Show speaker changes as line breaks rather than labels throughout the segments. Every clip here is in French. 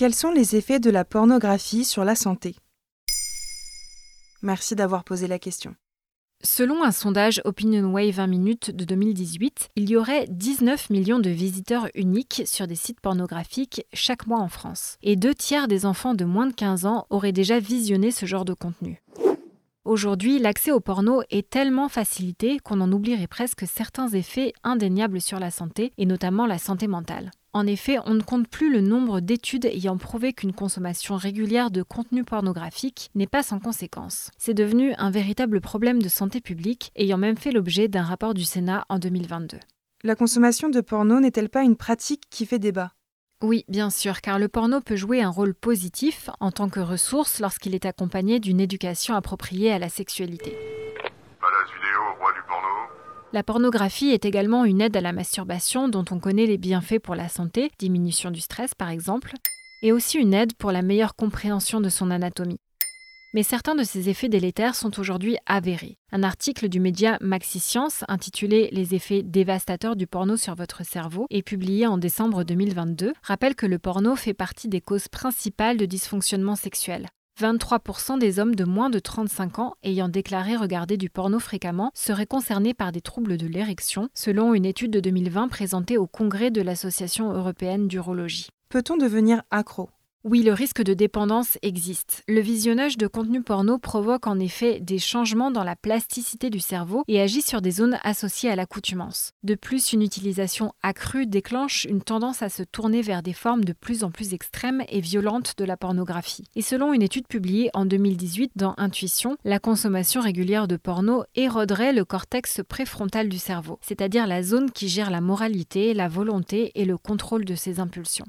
Quels sont les effets de la pornographie sur la santé? Merci d'avoir posé la question.
Selon un sondage OpinionWay 20 minutes de 2018, il y aurait 19 millions de visiteurs uniques sur des sites pornographiques chaque mois en France. Et deux tiers des enfants de moins de 15 ans auraient déjà visionné ce genre de contenu. Aujourd'hui, l'accès au porno est tellement facilité qu'on en oublierait presque certains effets indéniables sur la santé, et notamment la santé mentale. En effet, on ne compte plus le nombre d'études ayant prouvé qu'une consommation régulière de contenu pornographique n'est pas sans conséquences. C'est devenu un véritable problème de santé publique, ayant même fait l'objet d'un rapport du Sénat en 2022.
La consommation de porno n'est-elle pas une pratique qui fait débat?
Oui, bien sûr, car le porno peut jouer un rôle positif en tant que ressource lorsqu'il est accompagné d'une éducation appropriée à la sexualité. La pornographie est également une aide à la masturbation dont on connaît les bienfaits pour la santé, diminution du stress par exemple, et aussi une aide pour la meilleure compréhension de son anatomie. Mais certains de ces effets délétères sont aujourd'hui avérés. Un article du média Maxi Science intitulé Les effets dévastateurs du porno sur votre cerveau et publié en décembre 2022 rappelle que le porno fait partie des causes principales de dysfonctionnement sexuel. 23% des hommes de moins de 35 ans ayant déclaré regarder du porno fréquemment seraient concernés par des troubles de l'érection, selon une étude de 2020 présentée au congrès de l'Association européenne d'urologie.
Peut-on devenir accro?
Oui, le risque de dépendance existe. Le visionnage de contenu porno provoque en effet des changements dans la plasticité du cerveau et agit sur des zones associées à l'accoutumance. De plus, une utilisation accrue déclenche une tendance à se tourner vers des formes de plus en plus extrêmes et violentes de la pornographie. Et selon une étude publiée en 2018 dans Intuition, la consommation régulière de porno éroderait le cortex préfrontal du cerveau, c'est-à-dire la zone qui gère la moralité, la volonté et le contrôle de ses impulsions.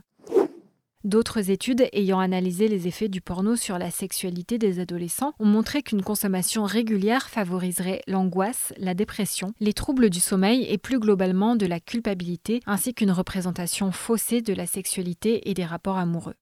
D'autres études ayant analysé les effets du porno sur la sexualité des adolescents ont montré qu'une consommation régulière favoriserait l'angoisse, la dépression, les troubles du sommeil et plus globalement de la culpabilité, ainsi qu'une représentation faussée de la sexualité et des rapports amoureux.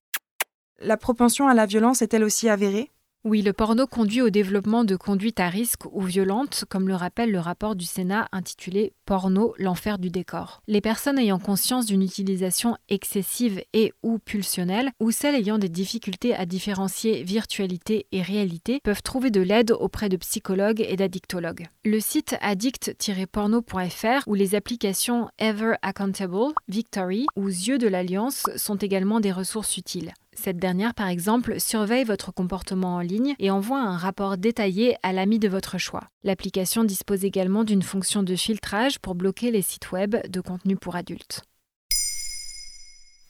La propension à la violence est-elle aussi avérée?
Oui, le porno conduit au développement de conduites à risque ou violentes, comme le rappelle le rapport du Sénat intitulé Porno, l'enfer du décor. Les personnes ayant conscience d'une utilisation excessive et ou pulsionnelle, ou celles ayant des difficultés à différencier virtualité et réalité, peuvent trouver de l'aide auprès de psychologues et d'addictologues. Le site addict-porno.fr ou les applications Ever Accountable, Victory ou Yeux de l'Alliance sont également des ressources utiles. Cette dernière, par exemple, surveille votre comportement en ligne et envoie un rapport détaillé à l'ami de votre choix. L'application dispose également d'une fonction de filtrage pour bloquer les sites web de contenu pour adultes.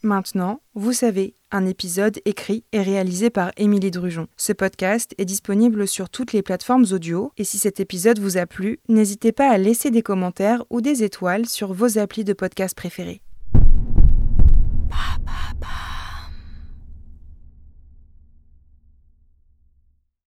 Maintenant, vous savez, un épisode écrit et réalisé par Émilie Drujon. Ce podcast est disponible sur toutes les plateformes audio et si cet épisode vous a plu, n'hésitez pas à laisser des commentaires ou des étoiles sur vos applis de podcast préférés.